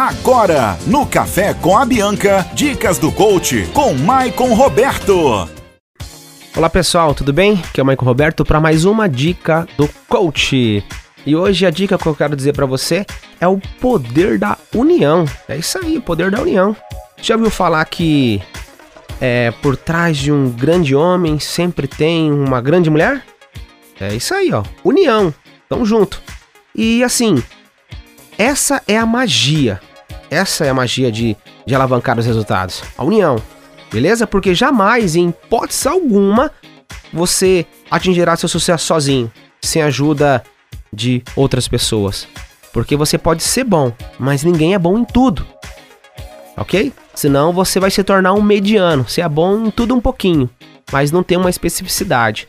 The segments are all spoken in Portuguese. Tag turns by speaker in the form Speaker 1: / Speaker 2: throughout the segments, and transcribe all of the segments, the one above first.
Speaker 1: Agora, no Café com a Bianca, dicas do coach com Maicon Roberto.
Speaker 2: Olá pessoal, tudo bem? Aqui é o Maicon Roberto para mais uma dica do coach. E hoje a dica que eu quero dizer para você é o poder da união. É isso aí, o poder da união. Já ouviu falar que é, por trás de um grande homem sempre tem uma grande mulher? É isso aí, ó. União. Tamo junto. E assim, essa é a magia. Essa é a magia de, de alavancar os resultados. A união. Beleza? Porque jamais, em hipótese alguma, você atingirá seu sucesso sozinho, sem ajuda de outras pessoas. Porque você pode ser bom, mas ninguém é bom em tudo. Ok? Senão você vai se tornar um mediano. Você é bom em tudo um pouquinho, mas não tem uma especificidade.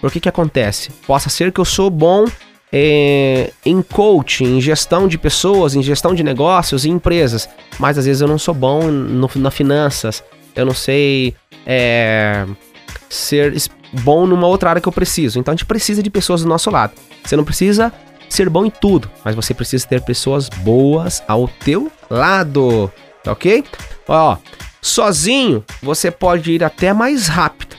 Speaker 2: Por que que acontece? Possa ser que eu sou bom é, em coaching, em gestão de pessoas, em gestão de negócios e empresas. Mas às vezes eu não sou bom no, na finanças, eu não sei é, ser bom numa outra área que eu preciso. Então a gente precisa de pessoas do nosso lado. Você não precisa ser bom em tudo, mas você precisa ter pessoas boas ao teu lado, tá ok? Ó, sozinho você pode ir até mais rápido,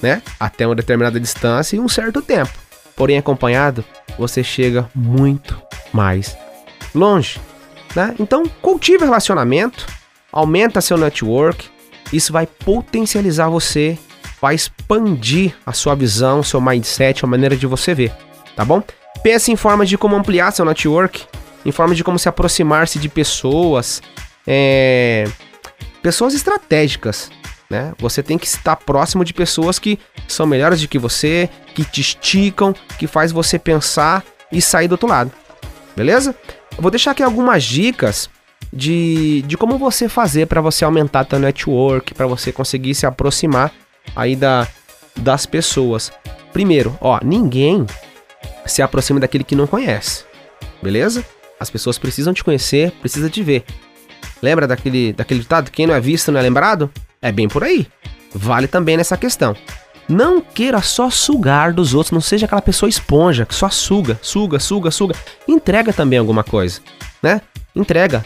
Speaker 2: né? Até uma determinada distância e um certo tempo. Porém, acompanhado, você chega muito mais longe. Né? Então, cultive relacionamento, aumenta seu network, isso vai potencializar você, vai expandir a sua visão, seu mindset, a maneira de você ver, tá bom? Pense em formas de como ampliar seu network, em formas de como se aproximar-se de pessoas, é... pessoas estratégicas, né? Você tem que estar próximo de pessoas que são melhores do que você, que te esticam, que faz você pensar e sair do outro lado. Beleza? Eu vou deixar aqui algumas dicas de, de como você fazer para você aumentar seu network, para você conseguir se aproximar aí da, das pessoas. Primeiro, ó, ninguém se aproxima daquele que não conhece. Beleza? As pessoas precisam te conhecer, precisam te ver. Lembra daquele, daquele ditado? Quem não é visto não é lembrado? É bem por aí. Vale também nessa questão. Não queira só sugar dos outros, não seja aquela pessoa esponja que só suga, suga, suga, suga. Entrega também alguma coisa, né? Entrega.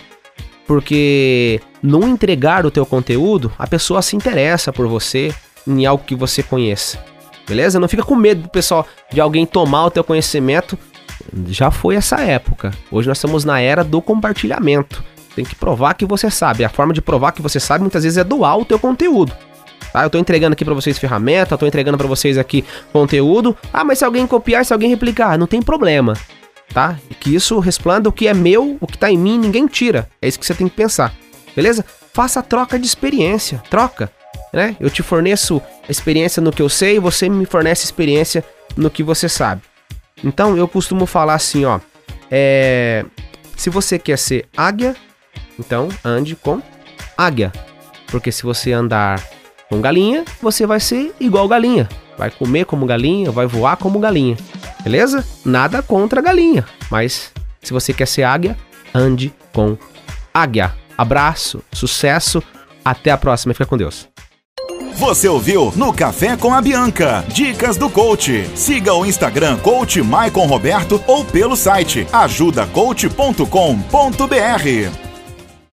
Speaker 2: Porque no entregar o teu conteúdo, a pessoa se interessa por você em algo que você conheça. Beleza? Não fica com medo do pessoal de alguém tomar o teu conhecimento. Já foi essa época. Hoje nós estamos na era do compartilhamento. Tem que provar que você sabe. A forma de provar que você sabe muitas vezes é doar o teu conteúdo. Tá? Eu tô entregando aqui para vocês ferramenta, eu tô entregando para vocês aqui conteúdo. Ah, mas se alguém copiar, se alguém replicar, não tem problema. Tá? E que isso resplanda o que é meu, o que tá em mim, ninguém tira. É isso que você tem que pensar. Beleza? Faça troca de experiência. Troca. Né? Eu te forneço experiência no que eu sei, você me fornece experiência no que você sabe. Então eu costumo falar assim, ó. É... Se você quer ser águia, então, ande com águia. Porque se você andar com galinha, você vai ser igual galinha. Vai comer como galinha, vai voar como galinha. Beleza? Nada contra galinha. Mas se você quer ser águia, ande com águia. Abraço, sucesso, até a próxima. Fica com Deus.
Speaker 1: Você ouviu no Café com a Bianca. Dicas do coach. Siga o Instagram Coach Maicon Roberto ou pelo site ajudacoach.com.br.